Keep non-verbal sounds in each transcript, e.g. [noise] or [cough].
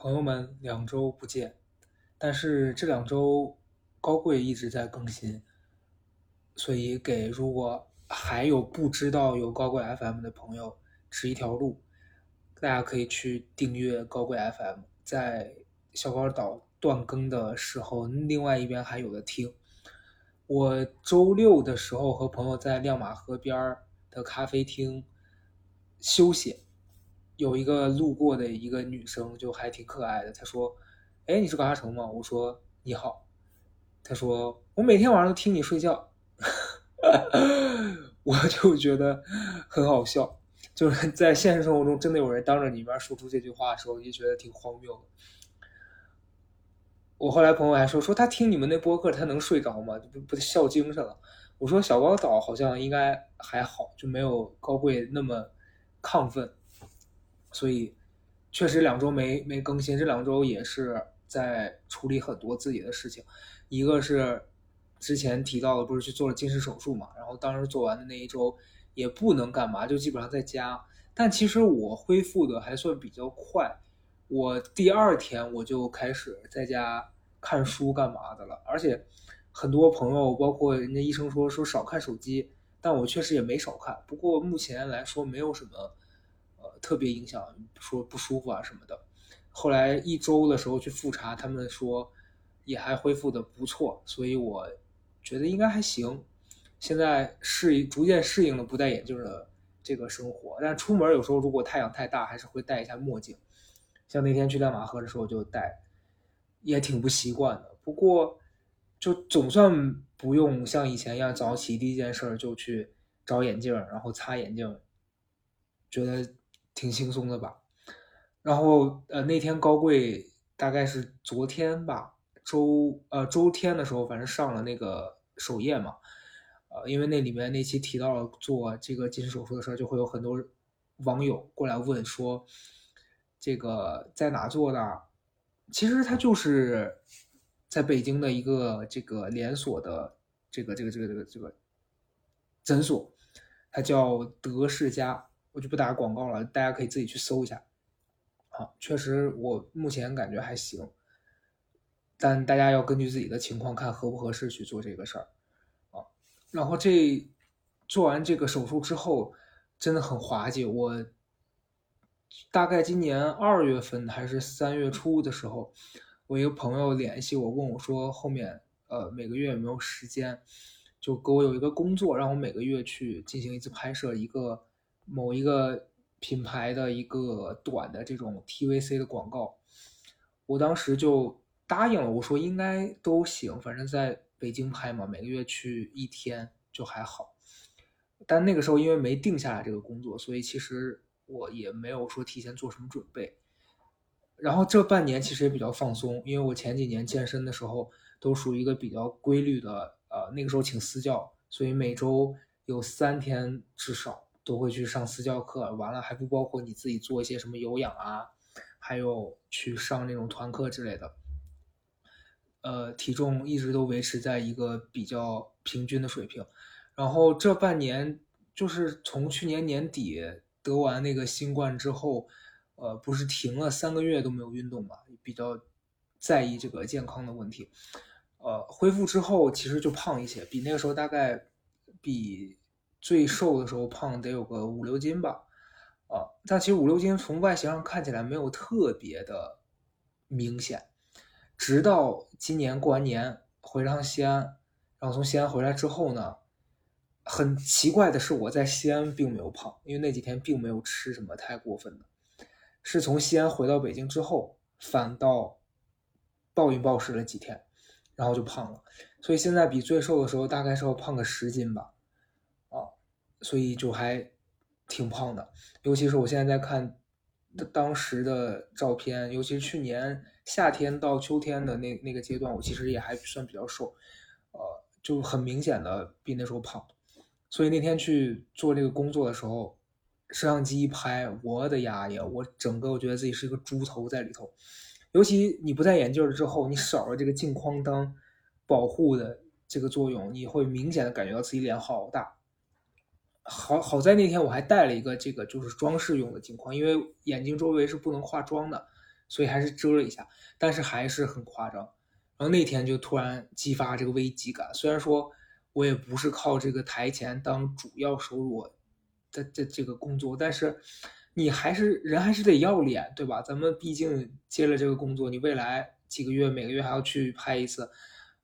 朋友们，两周不见，但是这两周高贵一直在更新，所以给如果还有不知道有高贵 FM 的朋友指一条路，大家可以去订阅高贵 FM，在小高岛断更的时候，另外一边还有的听。我周六的时候和朋友在亮马河边的咖啡厅休息。有一个路过的一个女生，就还挺可爱的。她说：“哎，你是高嘉诚吗？”我说：“你好。”她说：“我每天晚上都听你睡觉。[laughs] ”我就觉得很好笑，就是在现实生活中真的有人当着你面说出这句话的时候，就觉得挺荒谬的。我后来朋友还说：“说他听你们那播客，他能睡着吗？不不笑精神了。”我说：“小高岛好像应该还好，就没有高贵那么亢奋。”所以，确实两周没没更新，这两周也是在处理很多自己的事情。一个是之前提到的，不是去做了近视手术嘛，然后当时做完的那一周也不能干嘛，就基本上在家。但其实我恢复的还算比较快，我第二天我就开始在家看书干嘛的了。而且很多朋友，包括人家医生说说少看手机，但我确实也没少看。不过目前来说没有什么。特别影响，说不舒服啊什么的。后来一周的时候去复查，他们说也还恢复的不错，所以我觉得应该还行。现在适应，逐渐适应了不戴眼镜的这个生活。但出门有时候如果太阳太大，还是会戴一下墨镜。像那天去亮马河的时候就戴，也挺不习惯的。不过就总算不用像以前一样早起第一件事就去找眼镜，然后擦眼镜，觉得。挺轻松的吧，然后呃那天高贵大概是昨天吧，周呃周天的时候，反正上了那个首页嘛，呃因为那里面那期提到了做这个近视手术的事儿，就会有很多网友过来问说，这个在哪做的？其实他就是在北京的一个这个连锁的这个这个这个这个这个诊所，它叫德世家。我就不打广告了，大家可以自己去搜一下。好，确实我目前感觉还行，但大家要根据自己的情况看合不合适去做这个事儿啊。然后这做完这个手术之后，真的很滑稽。我大概今年二月份还是三月初的时候，我一个朋友联系我，问我说后面呃每个月有没有时间，就给我有一个工作，让我每个月去进行一次拍摄一个。某一个品牌的一个短的这种 TVC 的广告，我当时就答应了。我说应该都行，反正在北京拍嘛，每个月去一天就还好。但那个时候因为没定下来这个工作，所以其实我也没有说提前做什么准备。然后这半年其实也比较放松，因为我前几年健身的时候都属于一个比较规律的，呃，那个时候请私教，所以每周有三天至少。都会去上私教课，完了还不包括你自己做一些什么有氧啊，还有去上那种团课之类的。呃，体重一直都维持在一个比较平均的水平。然后这半年就是从去年年底得完那个新冠之后，呃，不是停了三个月都没有运动嘛，比较在意这个健康的问题。呃，恢复之后其实就胖一些，比那个时候大概比。最瘦的时候胖得有个五六斤吧，啊，但其实五六斤从外形上看起来没有特别的明显，直到今年过完年回趟西安，然后从西安回来之后呢，很奇怪的是我在西安并没有胖，因为那几天并没有吃什么太过分的，是从西安回到北京之后反倒暴饮暴食了几天，然后就胖了，所以现在比最瘦的时候大概是要胖个十斤吧。所以就还挺胖的，尤其是我现在在看当时的照片，尤其是去年夏天到秋天的那那个阶段，我其实也还算比较瘦，呃，就很明显的比那时候胖。所以那天去做这个工作的时候，摄像机一拍，我的呀呀，我整个我觉得自己是一个猪头在里头。尤其你不戴眼镜了之后，你少了这个镜框当保护的这个作用，你会明显的感觉到自己脸好大。好好在那天我还带了一个这个就是装饰用的镜框，因为眼睛周围是不能化妆的，所以还是遮了一下，但是还是很夸张。然后那天就突然激发这个危机感，虽然说我也不是靠这个台前当主要收入的这这个工作，但是你还是人还是得要脸，对吧？咱们毕竟接了这个工作，你未来几个月每个月还要去拍一次，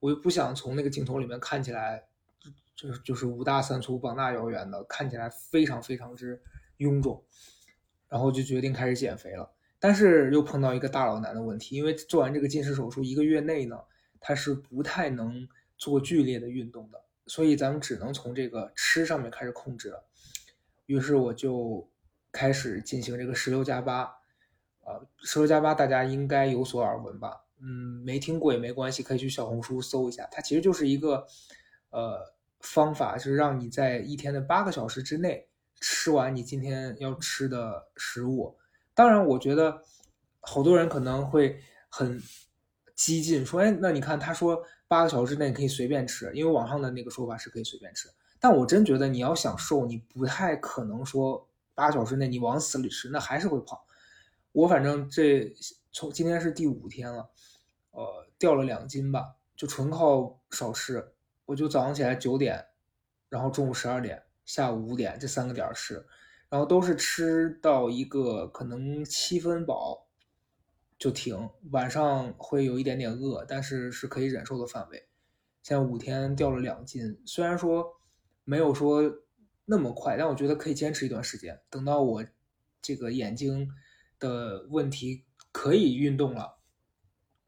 我又不想从那个镜头里面看起来就是就是五大三粗、膀大腰圆的，看起来非常非常之臃肿，然后就决定开始减肥了。但是又碰到一个大老难的问题，因为做完这个近视手术一个月内呢，他是不太能做剧烈的运动的，所以咱们只能从这个吃上面开始控制了。于是我就开始进行这个十六加八，啊，十六加八大家应该有所耳闻吧？嗯，没听过也没关系，可以去小红书搜一下，它其实就是一个呃方法，就是让你在一天的八个小时之内吃完你今天要吃的食物。当然，我觉得好多人可能会很激进，说：“哎，那你看，他说八个小时之内可以随便吃，因为网上的那个说法是可以随便吃。”但我真觉得，你要想瘦，你不太可能说八小时内你往死里吃，那还是会胖。我反正这从今天是第五天了，呃，掉了两斤吧，就纯靠少吃。我就早上起来九点，然后中午十二点，下午五点这三个点吃。然后都是吃到一个可能七分饱就停，晚上会有一点点饿，但是是可以忍受的范围。现在五天掉了两斤，虽然说没有说那么快，但我觉得可以坚持一段时间。等到我这个眼睛的问题可以运动了，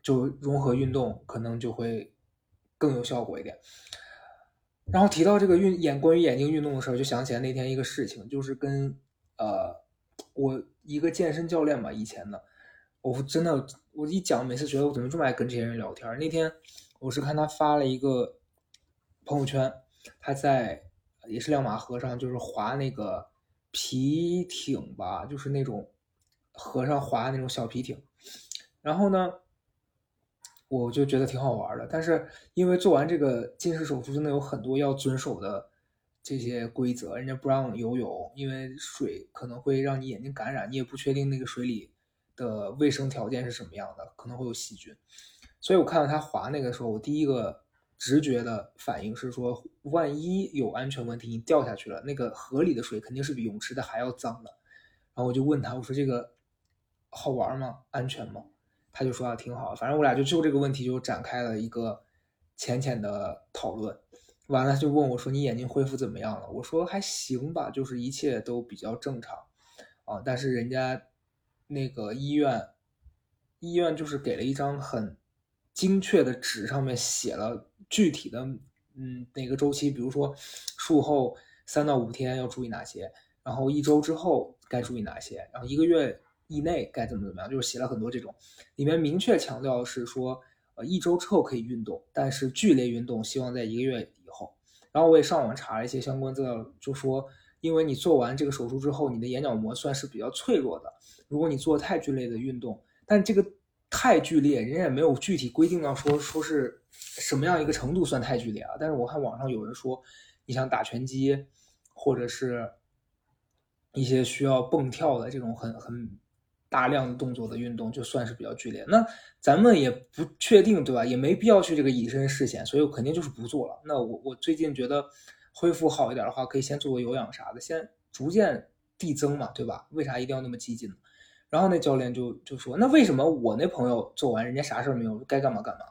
就融合运动，可能就会更有效果一点。然后提到这个运眼关于眼睛运动的事儿，就想起来那天一个事情，就是跟呃我一个健身教练吧，以前的，我真的我一讲，每次觉得我怎么这么爱跟这些人聊天。那天我是看他发了一个朋友圈，他在也是亮马河上，就是划那个皮艇吧，就是那种河上划那种小皮艇，然后呢。我就觉得挺好玩的，但是因为做完这个近视手术，真的有很多要遵守的这些规则。人家不让游泳，因为水可能会让你眼睛感染，你也不确定那个水里的卫生条件是什么样的，可能会有细菌。所以我看到他滑那个时候，我第一个直觉的反应是说，万一有安全问题，你掉下去了，那个河里的水肯定是比泳池的还要脏的。然后我就问他，我说这个好玩吗？安全吗？他就说啊，挺好，反正我俩就就这个问题就展开了一个浅浅的讨论，完了就问我说你眼睛恢复怎么样了？我说还行吧，就是一切都比较正常啊。但是人家那个医院医院就是给了一张很精确的纸，上面写了具体的嗯哪个周期，比如说术后三到五天要注意哪些，然后一周之后该注意哪些，然后一个月。以内该怎么怎么样，就是写了很多这种，里面明确强调是说，呃，一周之后可以运动，但是剧烈运动希望在一个月以后。然后我也上网查了一些相关资料，就说，因为你做完这个手术之后，你的眼角膜算是比较脆弱的，如果你做太剧烈的运动，但这个太剧烈，人家也没有具体规定到说说是什么样一个程度算太剧烈啊。但是我看网上有人说，你想打拳击，或者是一些需要蹦跳的这种很很。大量的动作的运动就算是比较剧烈，那咱们也不确定，对吧？也没必要去这个以身试险，所以我肯定就是不做了。那我我最近觉得恢复好一点的话，可以先做个有氧啥的，先逐渐递增嘛，对吧？为啥一定要那么激进呢？然后那教练就就说，那为什么我那朋友做完人家啥事儿没有，该干嘛干嘛？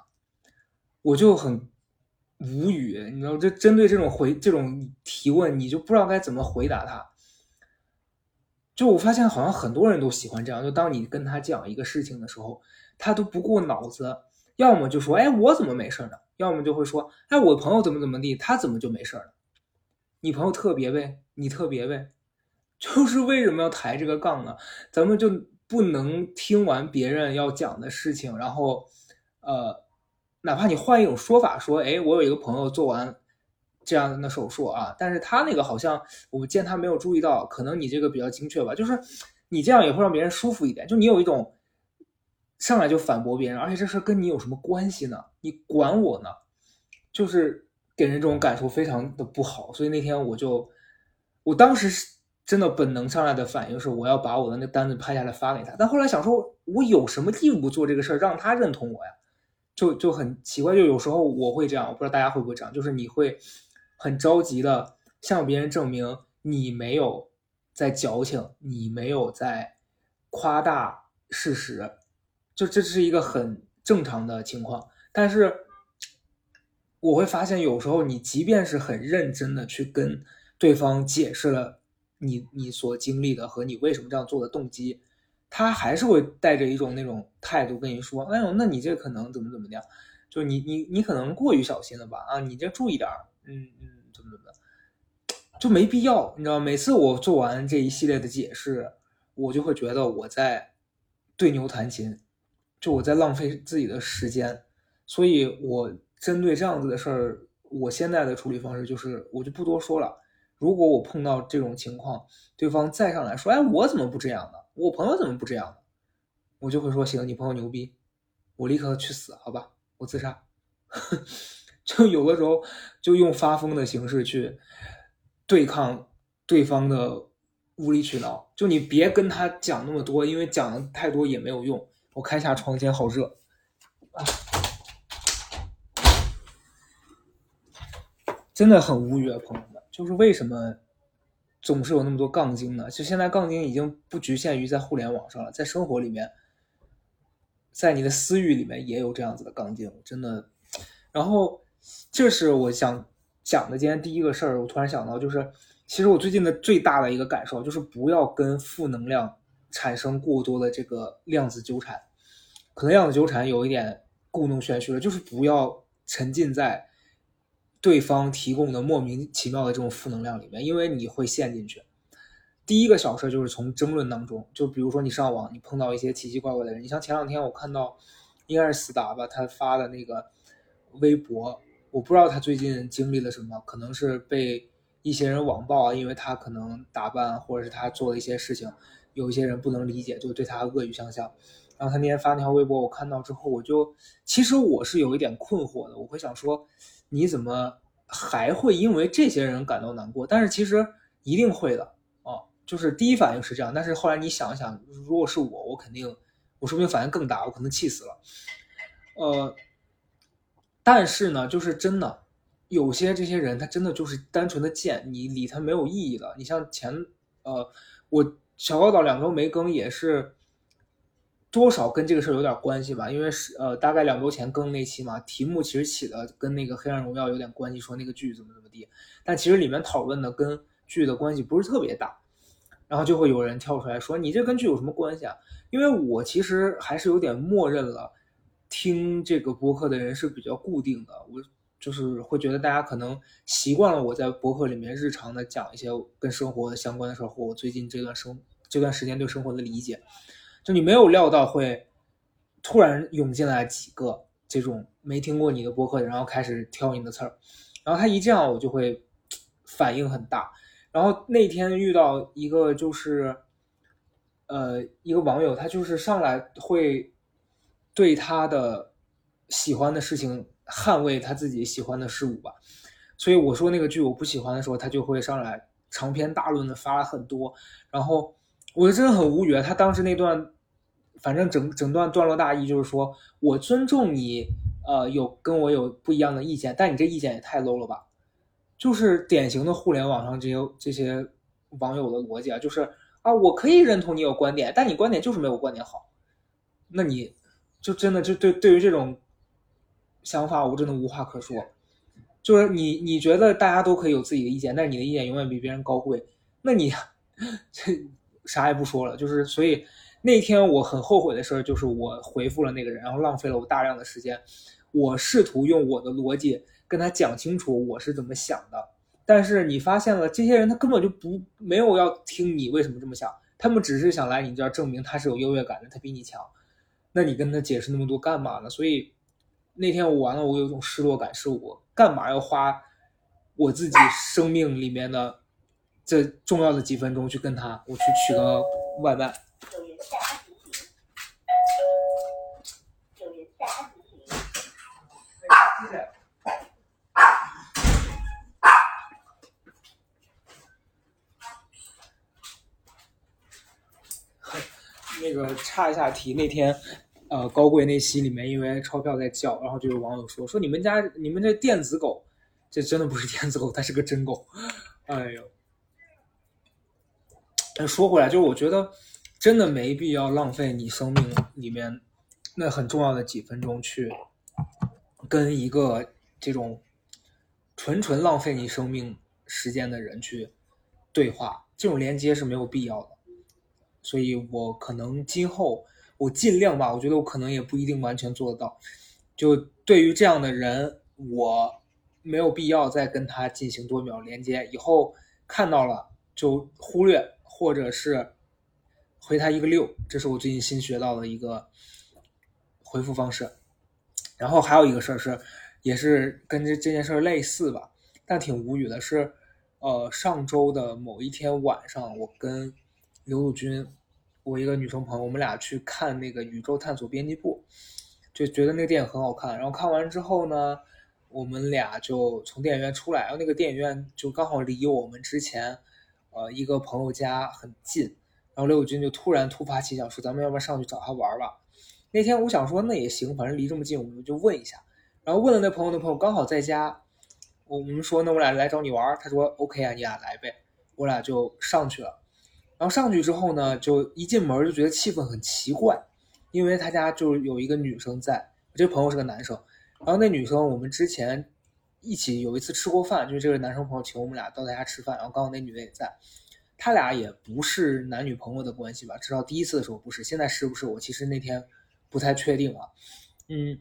我就很无语，你知道，这针对这种回这种提问，你就不知道该怎么回答他。就我发现，好像很多人都喜欢这样。就当你跟他讲一个事情的时候，他都不过脑子，要么就说：“哎，我怎么没事呢？”要么就会说：“哎，我朋友怎么怎么地，他怎么就没事呢？”你朋友特别呗，你特别呗，[laughs] 就是为什么要抬这个杠呢？咱们就不能听完别人要讲的事情，然后，呃，哪怕你换一种说法说：“哎，我有一个朋友做完。”这样的手术啊，但是他那个好像我见他没有注意到，可能你这个比较精确吧，就是你这样也会让别人舒服一点，就你有一种上来就反驳别人，而且这事跟你有什么关系呢？你管我呢？就是给人这种感受非常的不好，所以那天我就，我当时真的本能上来的反应是我要把我的那单子拍下来发给他，但后来想说我有什么义务做这个事儿让他认同我呀？就就很奇怪，就有时候我会这样，我不知道大家会不会这样，就是你会很着急的向别人证明你没有在矫情，你没有在夸大事实，就这是一个很正常的情况。但是我会发现，有时候你即便是很认真的去跟对方解释了你你所经历的和你为什么这样做的动机。他还是会带着一种那种态度跟你说：“哎呦，那你这可能怎么怎么样？就你你你可能过于小心了吧？啊，你这注意点儿，嗯嗯，怎么怎么的，就没必要，你知道每次我做完这一系列的解释，我就会觉得我在对牛弹琴，就我在浪费自己的时间。所以，我针对这样子的事儿，我现在的处理方式就是，我就不多说了。如果我碰到这种情况，对方再上来说：‘哎，我怎么不这样呢？’我朋友怎么不这样呢？我就会说行，你朋友牛逼，我立刻去死，好吧，我自杀。[laughs] 就有的时候就用发疯的形式去对抗对方的无理取闹。就你别跟他讲那么多，因为讲的太多也没有用。我开下窗，间好热，真的很无语啊，朋友们，就是为什么？总是有那么多杠精呢，就现在杠精已经不局限于在互联网上了，在生活里面，在你的私域里面也有这样子的杠精，真的。然后，这是我想讲的今天第一个事儿。我突然想到，就是其实我最近的最大的一个感受就是，不要跟负能量产生过多的这个量子纠缠。可能量子纠缠有一点故弄玄虚了，就是不要沉浸在。对方提供的莫名其妙的这种负能量里面，因为你会陷进去。第一个小事就是从争论当中，就比如说你上网，你碰到一些奇奇怪怪的人。你像前两天我看到，应该是斯达吧，他发的那个微博，我不知道他最近经历了什么，可能是被一些人网暴啊，因为他可能打扮或者是他做的一些事情，有一些人不能理解，就对他恶语相向。然后他那天发那条微博，我看到之后，我就其实我是有一点困惑的，我会想说。你怎么还会因为这些人感到难过？但是其实一定会的啊，就是第一反应是这样。但是后来你想一想，如果是我，我肯定我说不定反应更大，我可能气死了。呃，但是呢，就是真的有些这些人，他真的就是单纯的贱，你理他没有意义的。你像前呃，我小高岛两周没更也是。多少跟这个事儿有点关系吧，因为是呃，大概两周前更那期嘛，题目其实起的跟那个《黑暗荣耀》有点关系，说那个剧怎么怎么地，但其实里面讨论的跟剧的关系不是特别大，然后就会有人跳出来说你这跟剧有什么关系啊？因为我其实还是有点默认了，听这个博客的人是比较固定的，我就是会觉得大家可能习惯了我在博客里面日常的讲一些跟生活相关的事儿，或我最近这段生这段时间对生活的理解。就你没有料到会突然涌进来几个这种没听过你的播客，然后开始挑你的刺儿，然后他一这样，我就会反应很大。然后那天遇到一个就是，呃，一个网友，他就是上来会对他的喜欢的事情捍卫他自己喜欢的事物吧。所以我说那个剧我不喜欢的时候，他就会上来长篇大论的发了很多，然后我就真的很无语。他当时那段。反正整整段段落大意就是说，我尊重你，呃，有跟我有不一样的意见，但你这意见也太 low 了吧？就是典型的互联网上这些这些网友的逻辑啊，就是啊，我可以认同你有观点，但你观点就是没有观点好。那你就真的就对对于这种想法，我真的无话可说。就是你你觉得大家都可以有自己的意见，但是你的意见永远比别人高贵，那你 [laughs] 这啥也不说了。就是所以。那天我很后悔的事儿就是我回复了那个人，然后浪费了我大量的时间。我试图用我的逻辑跟他讲清楚我是怎么想的，但是你发现了这些人他根本就不没有要听你为什么这么想，他们只是想来你这儿证明他是有优越感的，他比你强。那你跟他解释那么多干嘛呢？所以那天我完了，我有一种失落感，是我干嘛要花我自己生命里面的这重要的几分钟去跟他我去取个外卖。[laughs] 那个插一下题，那天，呃，高贵那期里面，因为钞票在叫，然后就有网友说说你们家你们这电子狗，这真的不是电子狗，它是个真狗。哎呦，说回来，就是我觉得真的没必要浪费你生命里面那很重要的几分钟去跟一个这种纯纯浪费你生命时间的人去对话，这种连接是没有必要的。所以我可能今后我尽量吧，我觉得我可能也不一定完全做得到。就对于这样的人，我没有必要再跟他进行多秒连接。以后看到了就忽略，或者是回他一个六，这是我最近新学到的一个回复方式。然后还有一个事儿是，也是跟这这件事儿类似吧，但挺无语的是，呃，上周的某一天晚上，我跟刘陆军，我一个女生朋友，我们俩去看那个《宇宙探索编辑部》，就觉得那个电影很好看。然后看完之后呢，我们俩就从电影院出来，然后那个电影院就刚好离我们之前，呃，一个朋友家很近。然后刘友军就突然突发奇想说：“咱们要不要上去找他玩吧？”那天我想说那也行，反正离这么近，我们就问一下。然后问了那朋友，那朋友刚好在家，我们说那我俩来找你玩，他说 OK 啊，你俩来呗。我俩就上去了。然后上去之后呢，就一进门就觉得气氛很奇怪，因为他家就有一个女生在，我这朋友是个男生，然后那女生我们之前一起有一次吃过饭，就是这个男生朋友请我们俩到他家吃饭，然后刚好那女的也在，他俩也不是男女朋友的关系吧，至少第一次的时候不是，现在是不是我其实那天不太确定啊，嗯，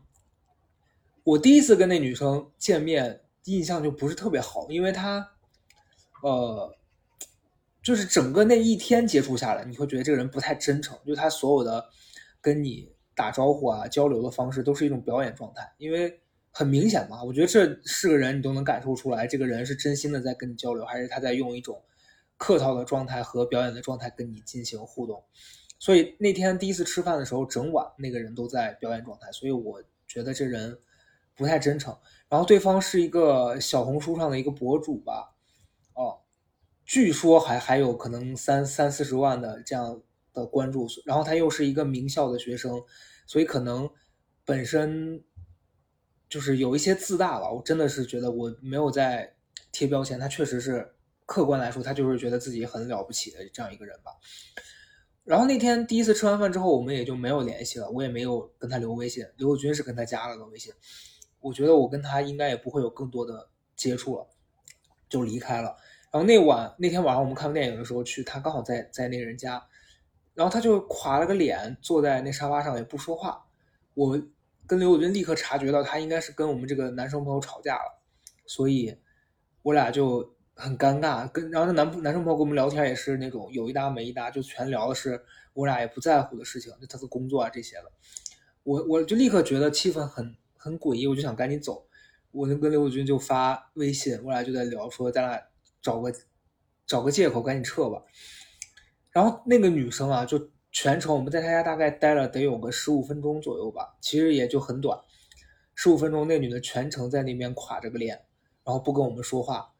我第一次跟那女生见面印象就不是特别好，因为她，呃。就是整个那一天接触下来，你会觉得这个人不太真诚，就他所有的跟你打招呼啊、交流的方式都是一种表演状态，因为很明显嘛，我觉得这是个人，你都能感受出来，这个人是真心的在跟你交流，还是他在用一种客套的状态和表演的状态跟你进行互动。所以那天第一次吃饭的时候，整晚那个人都在表演状态，所以我觉得这人不太真诚。然后对方是一个小红书上的一个博主吧，据说还还有可能三三四十万的这样的关注，然后他又是一个名校的学生，所以可能本身就是有一些自大吧。我真的是觉得我没有在贴标签，他确实是客观来说，他就是觉得自己很了不起的这样一个人吧。然后那天第一次吃完饭之后，我们也就没有联系了，我也没有跟他留微信。刘友军是跟他加了个微信，我觉得我跟他应该也不会有更多的接触了，就离开了。然后那晚那天晚上我们看电影的时候去，他刚好在在那个人家，然后他就垮了个脸，坐在那沙发上也不说话。我跟刘友军立刻察觉到他应该是跟我们这个男生朋友吵架了，所以我俩就很尴尬。跟然后那男男生朋友跟我们聊天也是那种有一搭没一搭，就全聊的是我俩也不在乎的事情，就他的工作啊这些的。我我就立刻觉得气氛很很诡异，我就想赶紧走。我就跟刘友军就发微信，我俩就在聊说咱俩。找个找个借口赶紧撤吧，然后那个女生啊，就全程我们在她家大概待了得有个十五分钟左右吧，其实也就很短，十五分钟那女的全程在那边垮着个脸，然后不跟我们说话。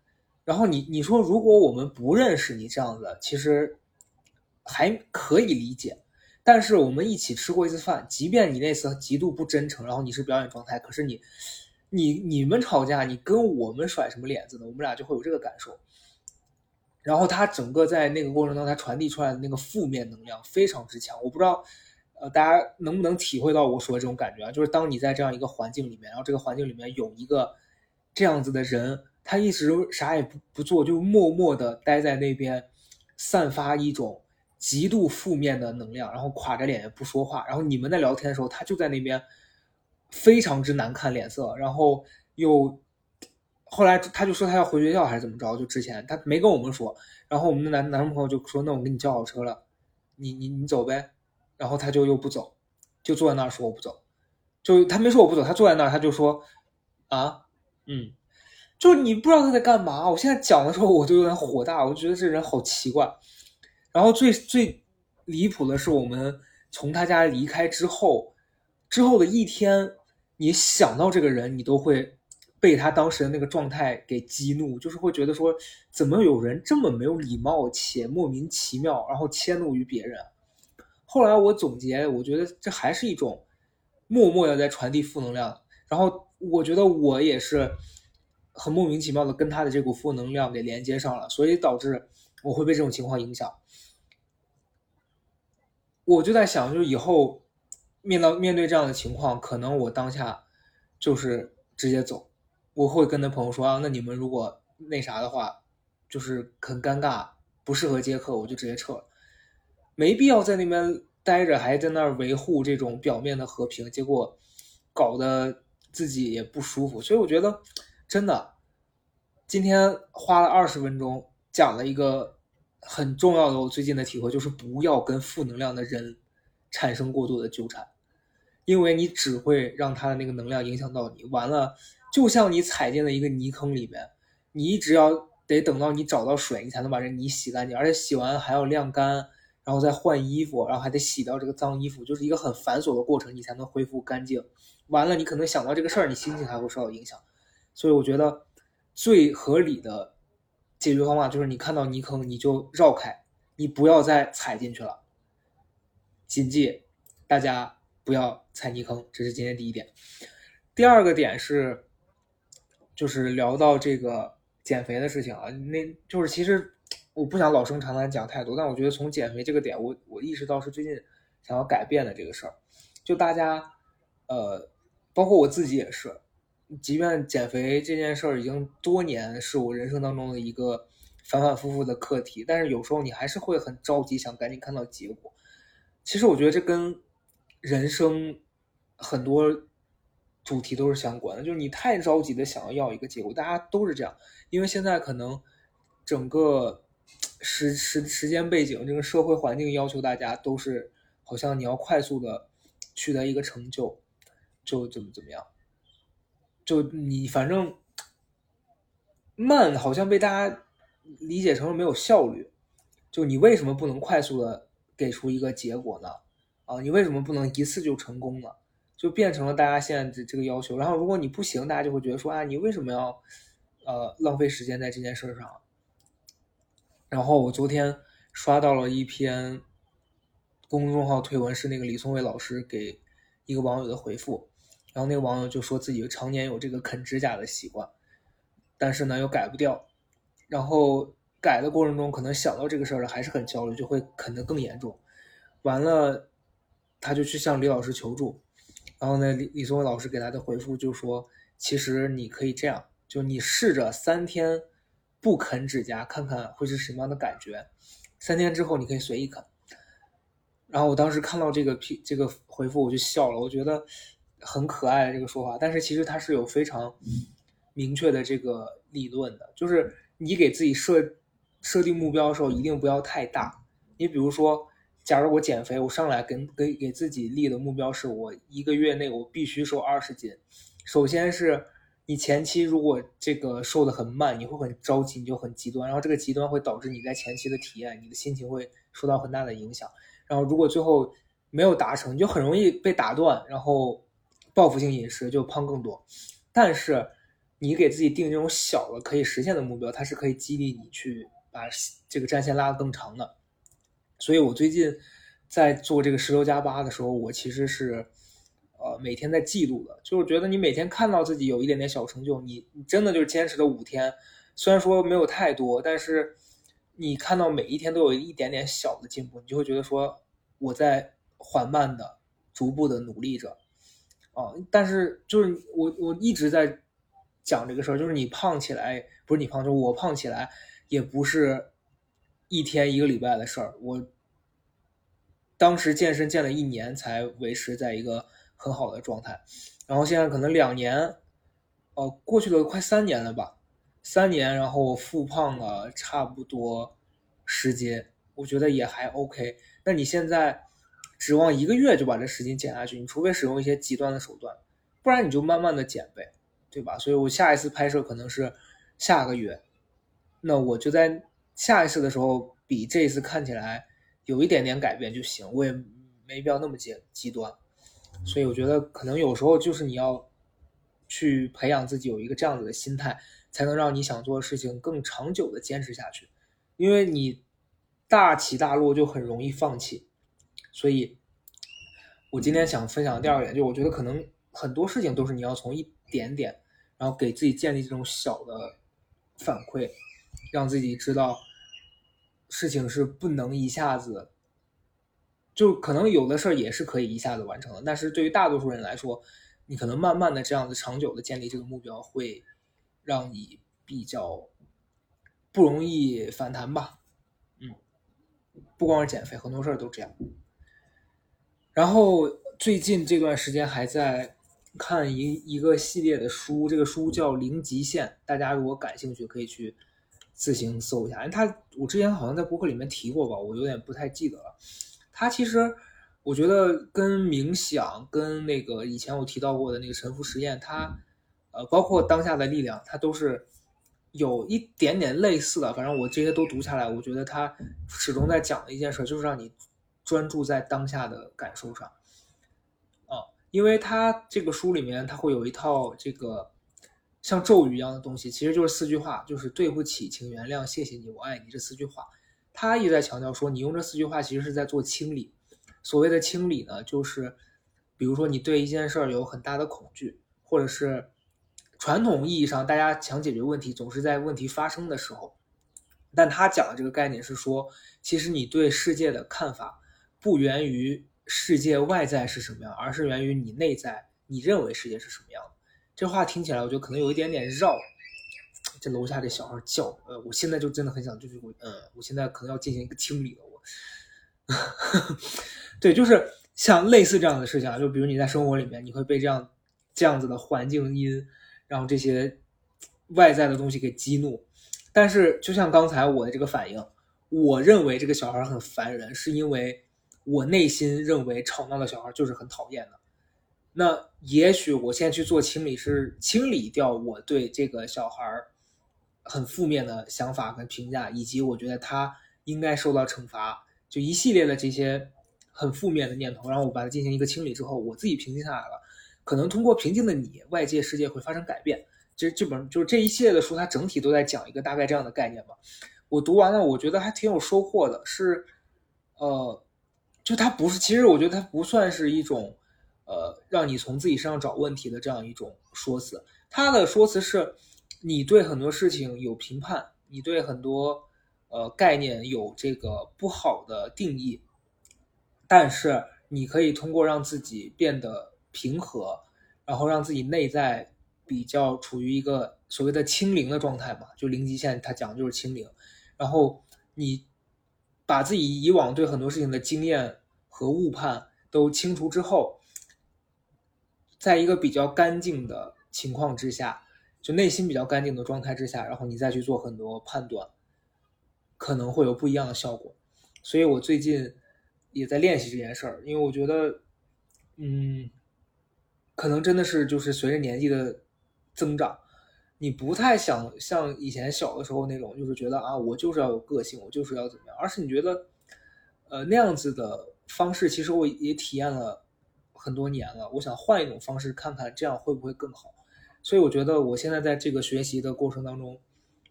然后你你说如果我们不认识你这样子，其实还可以理解，但是我们一起吃过一次饭，即便你那次极度不真诚，然后你是表演状态，可是你你你们吵架，你跟我们甩什么脸子呢？我们俩就会有这个感受。然后他整个在那个过程当中，他传递出来的那个负面能量非常之强。我不知道，呃，大家能不能体会到我说的这种感觉啊？就是当你在这样一个环境里面，然后这个环境里面有一个这样子的人，他一直啥也不不做，就默默的待在那边，散发一种极度负面的能量，然后垮着脸也不说话。然后你们在聊天的时候，他就在那边非常之难看脸色，然后又。后来他就说他要回学校还是怎么着？就之前他没跟我们说，然后我们的男男朋友就说：“那我给你叫好车了，你你你走呗。”然后他就又不走，就坐在那儿说我不走。就他没说我不走，他坐在那儿他就说：“啊，嗯，就你不知道他在干嘛。”我现在讲的时候我就有点火大，我觉得这人好奇怪。然后最最离谱的是，我们从他家离开之后，之后的一天，你想到这个人，你都会。被他当时的那个状态给激怒，就是会觉得说，怎么有人这么没有礼貌且莫名其妙，然后迁怒于别人。后来我总结，我觉得这还是一种默默的在传递负能量。然后我觉得我也是很莫名其妙的跟他的这股负能量给连接上了，所以导致我会被这种情况影响。我就在想，就是以后面到面对这样的情况，可能我当下就是直接走。我会跟那朋友说啊，那你们如果那啥的话，就是很尴尬，不适合接客，我就直接撤了，没必要在那边待着，还在那儿维护这种表面的和平，结果搞得自己也不舒服。所以我觉得，真的，今天花了二十分钟讲了一个。很重要的，我最近的体会就是不要跟负能量的人产生过度的纠缠，因为你只会让他的那个能量影响到你。完了，就像你踩进了一个泥坑里面，你一直要得等到你找到水，你才能把这泥洗干净，而且洗完还要晾干，然后再换衣服，然后还得洗掉这个脏衣服，就是一个很繁琐的过程，你才能恢复干净。完了，你可能想到这个事儿，你心情还会受到影响。所以我觉得最合理的。解决方法就是你看到泥坑你就绕开，你不要再踩进去了。谨记，大家不要踩泥坑，这是今天第一点。第二个点是，就是聊到这个减肥的事情啊，那就是其实我不想老生常谈讲太多，但我觉得从减肥这个点，我我意识到是最近想要改变的这个事儿。就大家，呃，包括我自己也是。即便减肥这件事儿已经多年是我人生当中的一个反反复复的课题，但是有时候你还是会很着急，想赶紧看到结果。其实我觉得这跟人生很多主题都是相关的，就是你太着急的想要要一个结果，大家都是这样，因为现在可能整个时时时间背景，这个社会环境要求大家都是好像你要快速的取得一个成就，就怎么怎么样。就你反正慢，好像被大家理解成了没有效率。就你为什么不能快速的给出一个结果呢？啊，你为什么不能一次就成功呢？就变成了大家现在这这个要求。然后如果你不行，大家就会觉得说啊，你为什么要呃浪费时间在这件事上？然后我昨天刷到了一篇公众号推文，是那个李松蔚老师给一个网友的回复。然后那个网友就说自己常年有这个啃指甲的习惯，但是呢又改不掉，然后改的过程中可能想到这个事儿了还是很焦虑，就会啃得更严重。完了，他就去向李老师求助，然后呢李李松伟老师给他的回复就说，其实你可以这样，就你试着三天不啃指甲，看看会是什么样的感觉。三天之后你可以随意啃。然后我当时看到这个批这个回复我就笑了，我觉得。很可爱的这个说法，但是其实它是有非常明确的这个理论的，就是你给自己设设定目标的时候，一定不要太大。你比如说，假如我减肥，我上来跟给给自己立的目标是我一个月内我必须瘦二十斤。首先是你前期如果这个瘦的很慢，你会很着急，你就很极端，然后这个极端会导致你在前期的体验，你的心情会受到很大的影响。然后如果最后没有达成，你就很容易被打断，然后。报复性饮食就胖更多，但是你给自己定这种小的可以实现的目标，它是可以激励你去把这个战线拉得更长的。所以我最近在做这个十六加八的时候，我其实是呃每天在记录的，就是觉得你每天看到自己有一点点小成就，你你真的就是坚持了五天，虽然说没有太多，但是你看到每一天都有一点点小的进步，你就会觉得说我在缓慢的、逐步的努力着。啊，但是就是我我一直在讲这个事儿，就是你胖起来不是你胖，就是我胖起来也不是一天一个礼拜的事儿。我当时健身健了一年才维持在一个很好的状态，然后现在可能两年，哦，过去了快三年了吧，三年，然后我复胖了差不多十斤，我觉得也还 OK。那你现在？指望一个月就把这十斤减下去，你除非使用一些极端的手段，不然你就慢慢的减呗，对吧？所以我下一次拍摄可能是下个月，那我就在下一次的时候比这一次看起来有一点点改变就行，我也没必要那么极极端。所以我觉得可能有时候就是你要去培养自己有一个这样子的心态，才能让你想做的事情更长久的坚持下去，因为你大起大落就很容易放弃。所以，我今天想分享第二点，就我觉得可能很多事情都是你要从一点点，然后给自己建立这种小的反馈，让自己知道事情是不能一下子，就可能有的事儿也是可以一下子完成的，但是对于大多数人来说，你可能慢慢的这样子长久的建立这个目标，会让你比较不容易反弹吧。嗯，不光是减肥，很多事儿都这样。然后最近这段时间还在看一一个系列的书，这个书叫《零极限》，大家如果感兴趣可以去自行搜一下。他我之前好像在博客里面提过吧，我有点不太记得了。他其实我觉得跟冥想、跟那个以前我提到过的那个沉浮实验，它呃包括当下的力量，它都是有一点点类似的。反正我这些都读下来，我觉得他始终在讲的一件事，就是让你。专注在当下的感受上，啊，因为他这个书里面他会有一套这个像咒语一样的东西，其实就是四句话，就是对不起，请原谅，谢谢你，我爱你这四句话。他一直在强调说，你用这四句话其实是在做清理。所谓的清理呢，就是比如说你对一件事儿有很大的恐惧，或者是传统意义上大家想解决问题总是在问题发生的时候，但他讲的这个概念是说，其实你对世界的看法。不源于世界外在是什么样，而是源于你内在，你认为世界是什么样的。这话听起来，我觉得可能有一点点绕。这楼下这小孩叫，呃，我现在就真的很想，就是我，嗯，我现在可能要进行一个清理了。我，[laughs] 对，就是像类似这样的事情啊，就比如你在生活里面，你会被这样这样子的环境音，然后这些外在的东西给激怒。但是，就像刚才我的这个反应，我认为这个小孩很烦人，是因为。我内心认为吵闹的小孩就是很讨厌的，那也许我现在去做清理，是清理掉我对这个小孩很负面的想法跟评价，以及我觉得他应该受到惩罚，就一系列的这些很负面的念头，然后我把它进行一个清理之后，我自己平静下来了，可能通过平静的你，外界世界会发生改变。其实这本就是这一系列的书，它整体都在讲一个大概这样的概念吧。我读完了，我觉得还挺有收获的，是，呃。就它不是，其实我觉得它不算是一种，呃，让你从自己身上找问题的这样一种说辞。他的说辞是，你对很多事情有评判，你对很多呃概念有这个不好的定义，但是你可以通过让自己变得平和，然后让自己内在比较处于一个所谓的清零的状态嘛，就零极限，它讲的就是清零，然后你。把自己以往对很多事情的经验和误判都清除之后，在一个比较干净的情况之下，就内心比较干净的状态之下，然后你再去做很多判断，可能会有不一样的效果。所以我最近也在练习这件事儿，因为我觉得，嗯，可能真的是就是随着年纪的增长。你不太想像以前小的时候那种，就是觉得啊，我就是要有个性，我就是要怎么样，而是你觉得，呃，那样子的方式，其实我也体验了很多年了。我想换一种方式，看看这样会不会更好。所以我觉得我现在在这个学习的过程当中，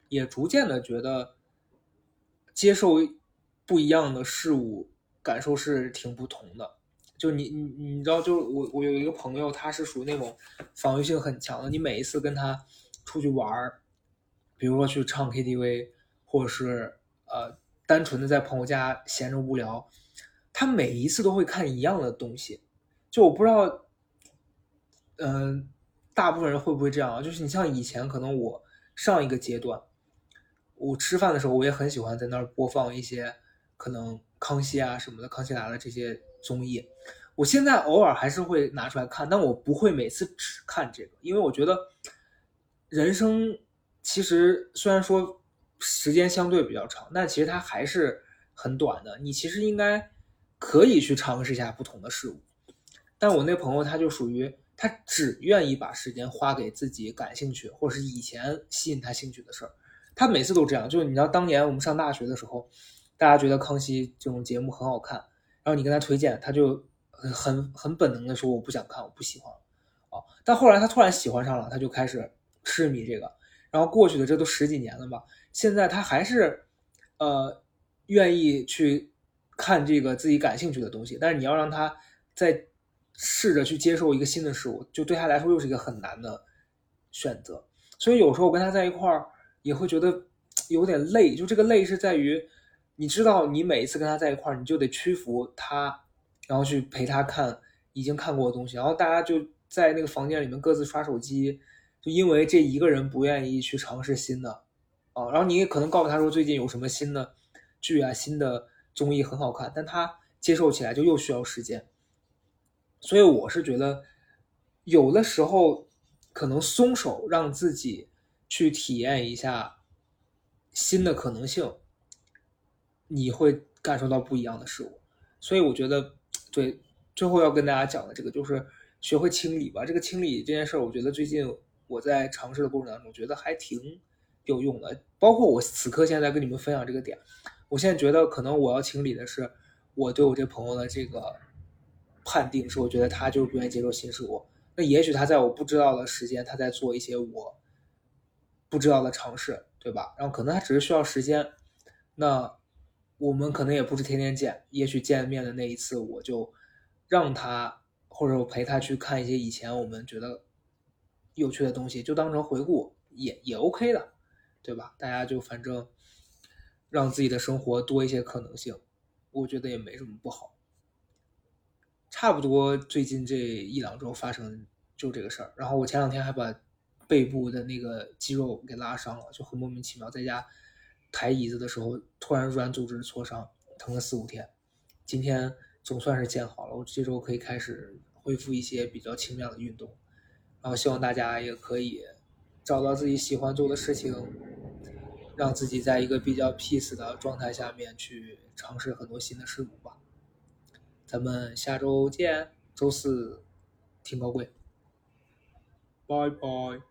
也逐渐的觉得接受不一样的事物，感受是挺不同的。就你你你知道，就是我我有一个朋友，他是属于那种防御性很强的，你每一次跟他。出去玩，比如说去唱 KTV，或者是呃单纯的在朋友家闲着无聊，他每一次都会看一样的东西。就我不知道，嗯，大部分人会不会这样啊？就是你像以前可能我上一个阶段，我吃饭的时候我也很喜欢在那儿播放一些可能康熙啊什么的，康熙来了这些综艺。我现在偶尔还是会拿出来看，但我不会每次只看这个，因为我觉得。人生其实虽然说时间相对比较长，但其实它还是很短的。你其实应该可以去尝试一下不同的事物。但我那朋友他就属于他只愿意把时间花给自己感兴趣或者是以前吸引他兴趣的事儿。他每次都这样，就是你知道当年我们上大学的时候，大家觉得康熙这种节目很好看，然后你跟他推荐，他就很很本能的说我不想看，我不喜欢啊。但后来他突然喜欢上了，他就开始。痴迷这个，然后过去的这都十几年了吧，现在他还是，呃，愿意去看这个自己感兴趣的东西，但是你要让他在试着去接受一个新的事物，就对他来说又是一个很难的选择。所以有时候我跟他在一块儿也会觉得有点累，就这个累是在于，你知道你每一次跟他在一块儿，你就得屈服他，然后去陪他看已经看过的东西，然后大家就在那个房间里面各自刷手机，就因为这一个人不愿意去尝试新的啊，然后你也可能告诉他说最近有什么新的剧啊、新的综艺很好看，但他接受起来就又需要时间，所以我是觉得有的时候。可能松手，让自己去体验一下新的可能性，你会感受到不一样的事物。所以我觉得，对，最后要跟大家讲的这个就是学会清理吧。这个清理这件事儿，我觉得最近我在尝试的过程当中，觉得还挺有用的。包括我此刻现在跟你们分享这个点，我现在觉得可能我要清理的是我对我这朋友的这个判定，是我觉得他就是不愿意接受新事物。那也许他在我不知道的时间，他在做一些我不知道的尝试，对吧？然后可能他只是需要时间。那我们可能也不是天天见，也许见面的那一次，我就让他或者我陪他去看一些以前我们觉得有趣的东西，就当成回顾，也也 OK 的，对吧？大家就反正让自己的生活多一些可能性，我觉得也没什么不好。差不多最近这一两周发生就这个事儿，然后我前两天还把背部的那个肌肉给拉伤了，就很莫名其妙，在家抬椅子的时候突然软组织挫伤，疼了四五天。今天总算是见好了，我这周可以开始恢复一些比较轻量的运动，然后希望大家也可以找到自己喜欢做的事情，让自己在一个比较 peace 的状态下面去尝试很多新的事物吧。咱们下周见，周四听高贵，拜拜。